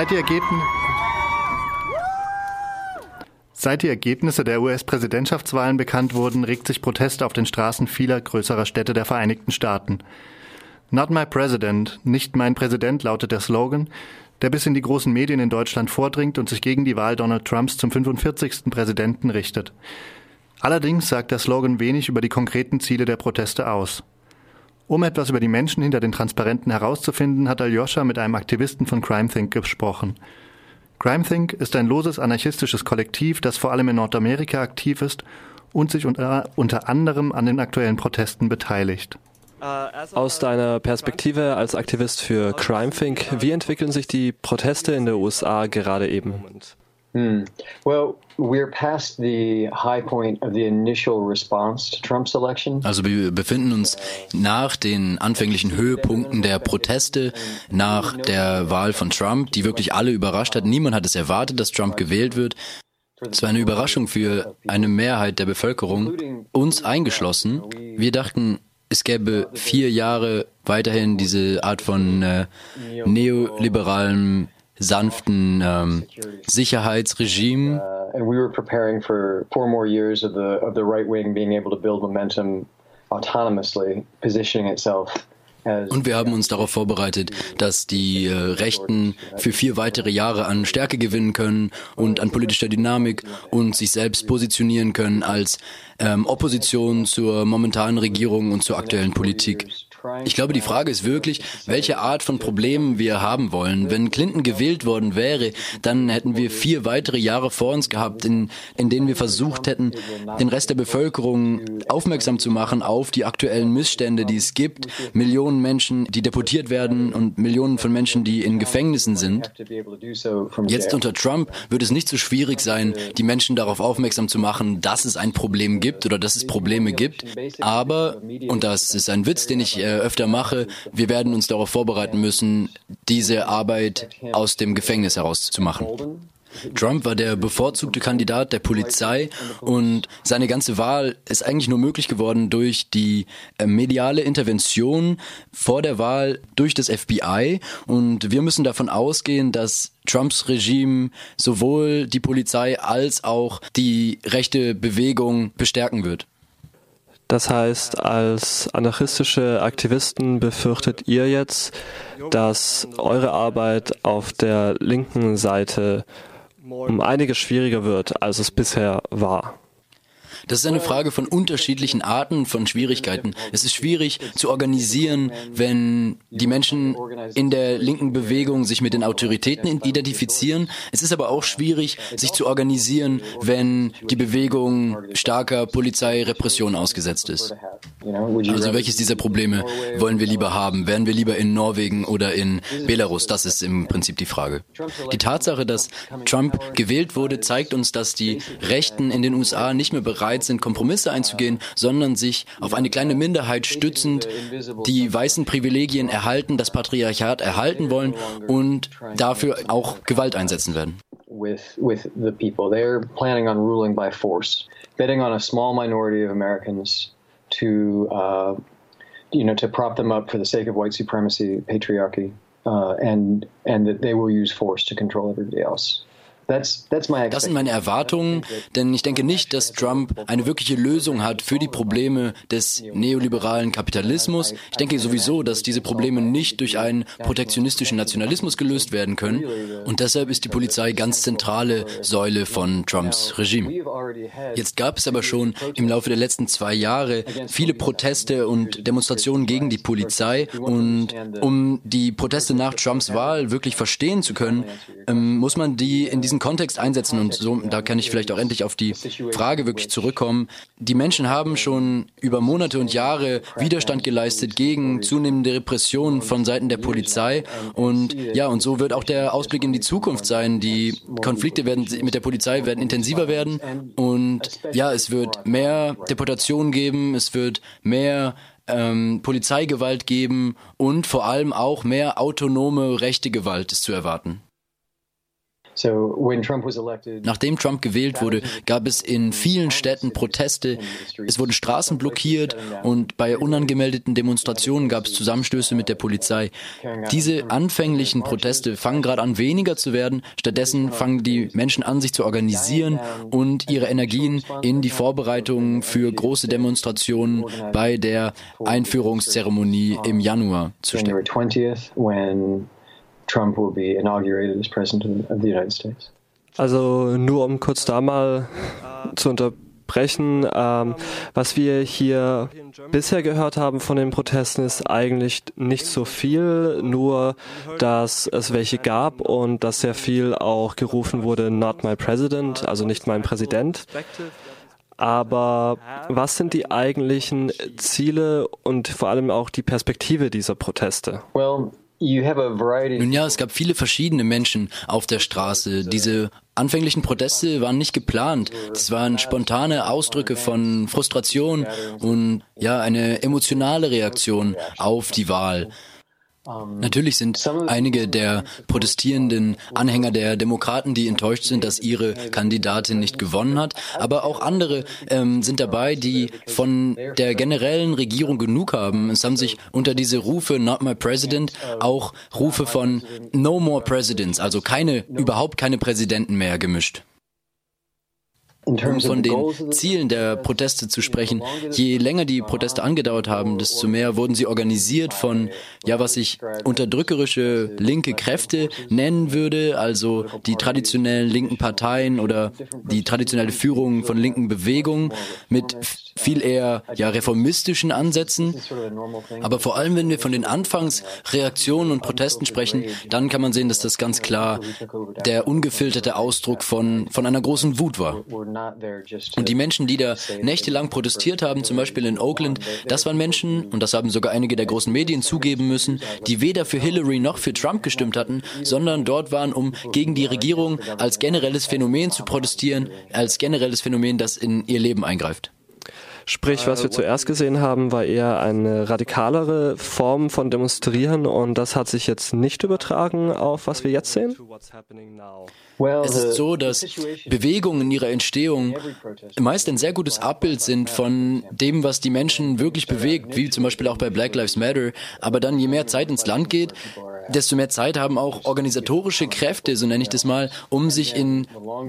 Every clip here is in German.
Seit die, Ergebn Seit die Ergebnisse der US-Präsidentschaftswahlen bekannt wurden, regt sich Proteste auf den Straßen vieler größerer Städte der Vereinigten Staaten. Not my president, nicht mein Präsident lautet der Slogan, der bis in die großen Medien in Deutschland vordringt und sich gegen die Wahl Donald Trumps zum 45. Präsidenten richtet. Allerdings sagt der Slogan wenig über die konkreten Ziele der Proteste aus. Um etwas über die Menschen hinter den Transparenten herauszufinden, hat Aljoscha mit einem Aktivisten von CrimeThink gesprochen. CrimeThink ist ein loses anarchistisches Kollektiv, das vor allem in Nordamerika aktiv ist und sich unter, unter anderem an den aktuellen Protesten beteiligt. Aus deiner Perspektive als Aktivist für CrimeThink, wie entwickeln sich die Proteste in den USA gerade eben? Hmm. Well, we're past the high point of the initial response to Trump's election. Also wir befinden uns nach den anfänglichen Höhepunkten der Proteste nach der Wahl von Trump, die wirklich alle überrascht hat. Niemand hat es erwartet, dass Trump gewählt wird. Es war eine Überraschung für eine Mehrheit der Bevölkerung, uns eingeschlossen. Wir dachten, es gäbe vier Jahre weiterhin diese Art von äh, neoliberalem sanften ähm, Sicherheitsregime. Uh, and we were preparing for four more years of the of the right wing being able to build momentum autonomously, positioning itself und wir haben uns darauf vorbereitet, dass die äh, Rechten für vier weitere Jahre an Stärke gewinnen können und an politischer Dynamik und sich selbst positionieren können als ähm, Opposition zur momentanen Regierung und zur aktuellen Politik. Ich glaube, die Frage ist wirklich, welche Art von Problemen wir haben wollen. Wenn Clinton gewählt worden wäre, dann hätten wir vier weitere Jahre vor uns gehabt, in, in denen wir versucht hätten, den Rest der Bevölkerung aufmerksam zu machen auf die aktuellen Missstände, die es gibt. Millionen Menschen, die deportiert werden und Millionen von Menschen, die in Gefängnissen sind. Jetzt unter Trump wird es nicht so schwierig sein, die Menschen darauf aufmerksam zu machen, dass es ein Problem gibt oder dass es Probleme gibt. Aber, und das ist ein Witz, den ich äh, öfter mache, wir werden uns darauf vorbereiten müssen, diese Arbeit aus dem Gefängnis herauszumachen. Trump war der bevorzugte Kandidat der Polizei und seine ganze Wahl ist eigentlich nur möglich geworden durch die äh, mediale Intervention vor der Wahl durch das FBI und wir müssen davon ausgehen, dass Trumps Regime sowohl die Polizei als auch die rechte Bewegung bestärken wird. Das heißt, als anarchistische Aktivisten befürchtet ihr jetzt, dass eure Arbeit auf der linken Seite um einiges schwieriger wird, als es bisher war. Das ist eine Frage von unterschiedlichen Arten von Schwierigkeiten. Es ist schwierig zu organisieren, wenn die Menschen in der linken Bewegung sich mit den Autoritäten identifizieren. Es ist aber auch schwierig, sich zu organisieren, wenn die Bewegung starker Polizeirepression ausgesetzt ist. Also welches dieser Probleme wollen wir lieber haben? Wären wir lieber in Norwegen oder in Belarus? Das ist im Prinzip die Frage. Die Tatsache, dass Trump gewählt wurde, zeigt uns, dass die Rechten in den USA nicht mehr bereit bereit sind, Kompromisse einzugehen, sondern sich auf eine kleine Minderheit stützend die weißen Privilegien erhalten, das Patriarchat erhalten wollen und dafür auch Gewalt einsetzen werden. With, with the people. They're planning on ruling by force, betting on a small minority of Americans to, uh, you know, to prop them up for the sake of white supremacy, patriarchy, uh, and and that they will use force to control everybody else. Das sind meine Erwartungen, denn ich denke nicht, dass Trump eine wirkliche Lösung hat für die Probleme des neoliberalen Kapitalismus. Ich denke sowieso, dass diese Probleme nicht durch einen protektionistischen Nationalismus gelöst werden können. Und deshalb ist die Polizei ganz zentrale Säule von Trumps Regime. Jetzt gab es aber schon im Laufe der letzten zwei Jahre viele Proteste und Demonstrationen gegen die Polizei. Und um die Proteste nach Trumps Wahl wirklich verstehen zu können, ähm, muss man die in diesen Kontext einsetzen und so, da kann ich vielleicht auch endlich auf die Frage wirklich zurückkommen. Die Menschen haben schon über Monate und Jahre Widerstand geleistet gegen zunehmende Repressionen von Seiten der Polizei und ja, und so wird auch der Ausblick in die Zukunft sein. Die Konflikte werden mit der Polizei werden intensiver werden und ja, es wird mehr Deportationen geben, es wird mehr ähm, Polizeigewalt geben und vor allem auch mehr autonome rechte Gewalt ist zu erwarten. Nachdem Trump gewählt wurde, gab es in vielen Städten Proteste. Es wurden Straßen blockiert und bei unangemeldeten Demonstrationen gab es Zusammenstöße mit der Polizei. Diese anfänglichen Proteste fangen gerade an weniger zu werden. Stattdessen fangen die Menschen an, sich zu organisieren und ihre Energien in die Vorbereitungen für große Demonstrationen bei der Einführungszeremonie im Januar zu stecken. Trump will be inaugurated as President of the United States. Also nur um kurz da mal zu unterbrechen, ähm, was wir hier bisher gehört haben von den Protesten ist eigentlich nicht so viel, nur dass es welche gab und dass sehr viel auch gerufen wurde, not my president, also nicht mein Präsident. Aber was sind die eigentlichen Ziele und vor allem auch die Perspektive dieser Proteste? Well, nun ja, es gab viele verschiedene Menschen auf der Straße. Diese anfänglichen Proteste waren nicht geplant. Das waren spontane Ausdrücke von Frustration und ja, eine emotionale Reaktion auf die Wahl. Natürlich sind einige der protestierenden Anhänger der Demokraten, die enttäuscht sind, dass ihre Kandidatin nicht gewonnen hat, aber auch andere ähm, sind dabei, die von der generellen Regierung genug haben. Es haben sich unter diese Rufe Not My President auch Rufe von No More Presidents, also keine, überhaupt keine Präsidenten mehr gemischt. Um von den Zielen der Proteste zu sprechen, je länger die Proteste angedauert haben, desto mehr wurden sie organisiert von, ja, was ich unterdrückerische linke Kräfte nennen würde, also die traditionellen linken Parteien oder die traditionelle Führung von linken Bewegungen mit viel eher ja reformistischen Ansätzen. Aber vor allem, wenn wir von den Anfangsreaktionen und Protesten sprechen, dann kann man sehen, dass das ganz klar der ungefilterte Ausdruck von, von einer großen Wut war. Und die Menschen, die da nächtelang protestiert haben, zum Beispiel in Oakland, das waren Menschen, und das haben sogar einige der großen Medien zugeben müssen, die weder für Hillary noch für Trump gestimmt hatten, sondern dort waren, um gegen die Regierung als generelles Phänomen zu protestieren, als generelles Phänomen, das in ihr Leben eingreift. Sprich, was wir zuerst gesehen haben, war eher eine radikalere Form von Demonstrieren und das hat sich jetzt nicht übertragen auf was wir jetzt sehen? Es ist so, dass Bewegungen in ihrer Entstehung meist ein sehr gutes Abbild sind von dem, was die Menschen wirklich bewegt, wie zum Beispiel auch bei Black Lives Matter. Aber dann, je mehr Zeit ins Land geht, desto mehr Zeit haben auch organisatorische Kräfte, so nenne ich das mal, um sich in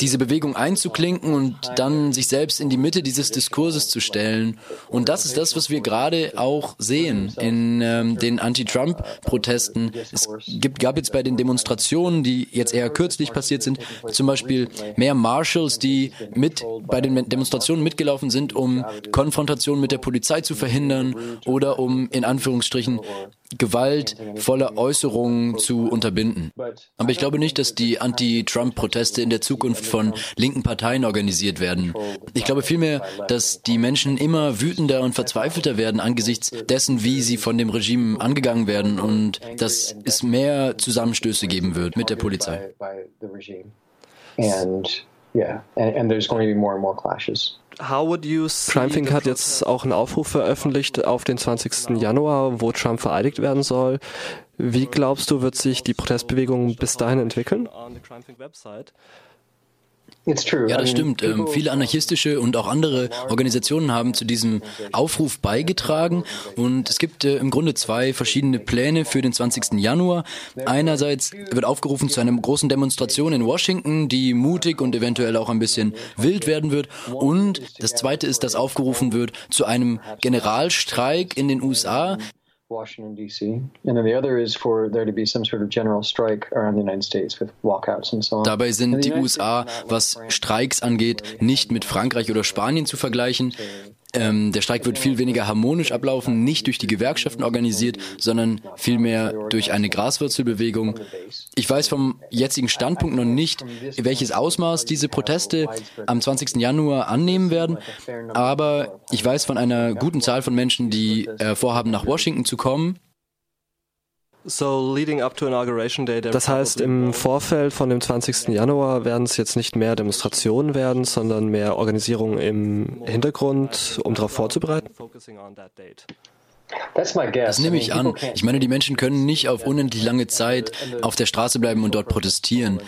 diese Bewegung einzuklinken und dann sich selbst in die Mitte dieses Diskurses zu stellen. Und das ist das, was wir gerade auch sehen in ähm, den Anti-Trump-Protesten. Es gibt, gab jetzt bei den Demonstrationen, die jetzt eher kürzlich passiert sind, zum Beispiel mehr Marshals, die mit bei den Demonstrationen mitgelaufen sind, um Konfrontationen mit der Polizei zu verhindern oder um in Anführungsstrichen gewaltvolle Äußerungen zu unterbinden. Aber ich glaube nicht, dass die Anti-Trump-Proteste in der Zukunft von linken Parteien organisiert werden. Ich glaube vielmehr, dass die Menschen immer wütender und verzweifelter werden angesichts dessen, wie sie von dem Regime angegangen werden und dass es mehr Zusammenstöße geben wird mit der Polizei. And yeah, and, and there's going to be more and more clashes. Trumping hat jetzt auch einen Aufruf veröffentlicht auf den 20. Januar, wo Trump vereidigt werden soll. Wie glaubst du, wird sich die Protestbewegung bis dahin entwickeln? Ja, das stimmt. Ähm, viele anarchistische und auch andere Organisationen haben zu diesem Aufruf beigetragen und es gibt äh, im Grunde zwei verschiedene Pläne für den 20. Januar. Einerseits wird aufgerufen zu einer großen Demonstration in Washington, die mutig und eventuell auch ein bisschen wild werden wird. Und das zweite ist, dass aufgerufen wird zu einem Generalstreik in den USA, Washington D.C. and then the other is for there to be some sort of general strike around the United States with walkouts and so on. Dabei sind die USA, was Streiks angeht, nicht mit Frankreich oder Spanien zu vergleichen. Ähm, der Streik wird viel weniger harmonisch ablaufen, nicht durch die Gewerkschaften organisiert, sondern vielmehr durch eine Graswurzelbewegung. Ich weiß vom jetzigen Standpunkt noch nicht, welches Ausmaß diese Proteste am 20. Januar annehmen werden, aber ich weiß von einer guten Zahl von Menschen, die äh, vorhaben, nach Washington zu kommen das heißt, im Vorfeld von dem 20. Januar werden es jetzt nicht mehr Demonstrationen werden, sondern mehr Organisierungen im Hintergrund, um darauf vorzubereiten? Das nehme ich an. Ich meine, die Menschen können nicht auf unendlich lange Zeit auf der Straße bleiben und dort protestieren.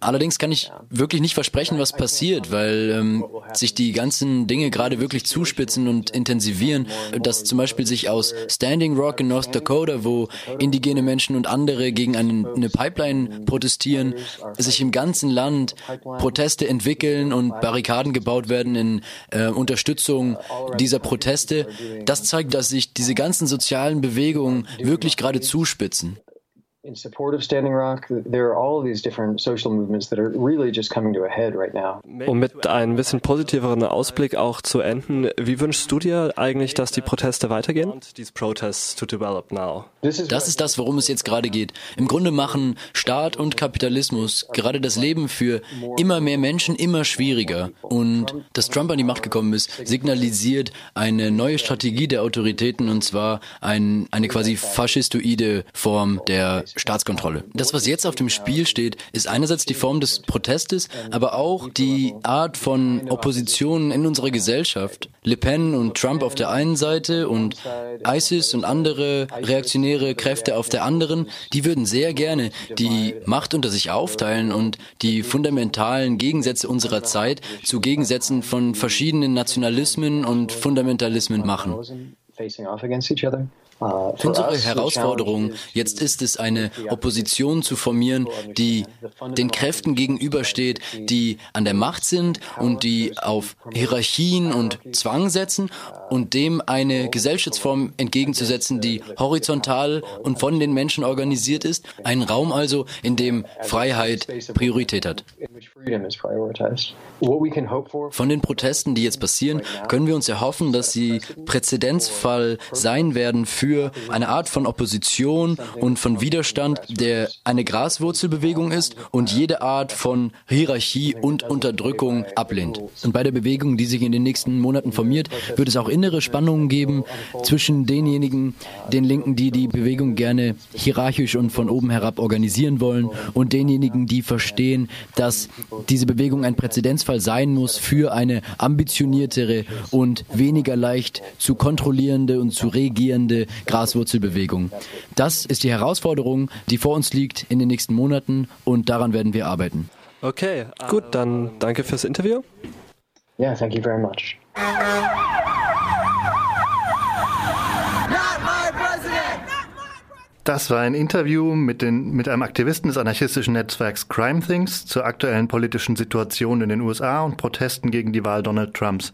Allerdings kann ich wirklich nicht versprechen, was passiert, weil ähm, sich die ganzen Dinge gerade wirklich zuspitzen und intensivieren. Dass zum Beispiel sich aus Standing Rock in North Dakota, wo indigene Menschen und andere gegen eine, Pipeline protestieren, sich im ganzen Land Proteste entwickeln und Barrikaden gebaut werden in äh, Unterstützung dieser Proteste. Das zeigt, dass sich diese ganzen sozialen Bewegungen wirklich gerade zuspitzen in support of Standing Rock. There are all of these different social movements that are really just coming to a head right now. Um mit einem bisschen positiveren Ausblick auch zu enden, wie wünschst du dir eigentlich, dass die Proteste weitergehen? Das ist das, worum es jetzt gerade geht. Im Grunde machen Staat und Kapitalismus gerade das Leben für immer mehr Menschen immer schwieriger. Und dass Trump an die Macht gekommen ist, signalisiert eine neue Strategie der Autoritäten und zwar ein, eine quasi faschistoide Form der Staatskontrolle. Das, was jetzt auf dem Spiel steht, ist einerseits die Form des Protestes, aber auch die Art von Opposition in unserer Gesellschaft. Le Pen und Trump auf der einen Seite und ISIS und andere reaktionäre Kräfte auf der anderen, die würden sehr gerne die Macht unter sich aufteilen und die fundamentalen Gegensätze unserer Zeit zu Gegensätzen von verschiedenen Nationalismen und Fundamentalismen machen. Unsere Herausforderung jetzt ist es, eine Opposition zu formieren, die den Kräften gegenübersteht, die an der Macht sind und die auf Hierarchien und Zwang setzen und dem eine Gesellschaftsform entgegenzusetzen, die horizontal und von den Menschen organisiert ist. Ein Raum also, in dem Freiheit Priorität hat. Von den Protesten, die jetzt passieren, können wir uns erhoffen, dass sie Präzedenzfall sein werden für eine Art von Opposition und von Widerstand, der eine Graswurzelbewegung ist und jede Art von Hierarchie und Unterdrückung ablehnt. Und bei der Bewegung, die sich in den nächsten Monaten formiert, wird es auch innere Spannungen geben zwischen denjenigen, den Linken, die die Bewegung gerne hierarchisch und von oben herab organisieren wollen und denjenigen, die verstehen, dass diese Bewegung ein Präzedenzfall sein muss für eine ambitioniertere und weniger leicht zu kontrollierende und zu regierende Graswurzelbewegung. Das ist die Herausforderung, die vor uns liegt in den nächsten Monaten und daran werden wir arbeiten. Okay, gut, dann danke fürs Interview. Yeah, thank you very much. Das war ein Interview mit, den, mit einem Aktivisten des anarchistischen Netzwerks Crime Things zur aktuellen politischen Situation in den USA und Protesten gegen die Wahl Donald Trumps.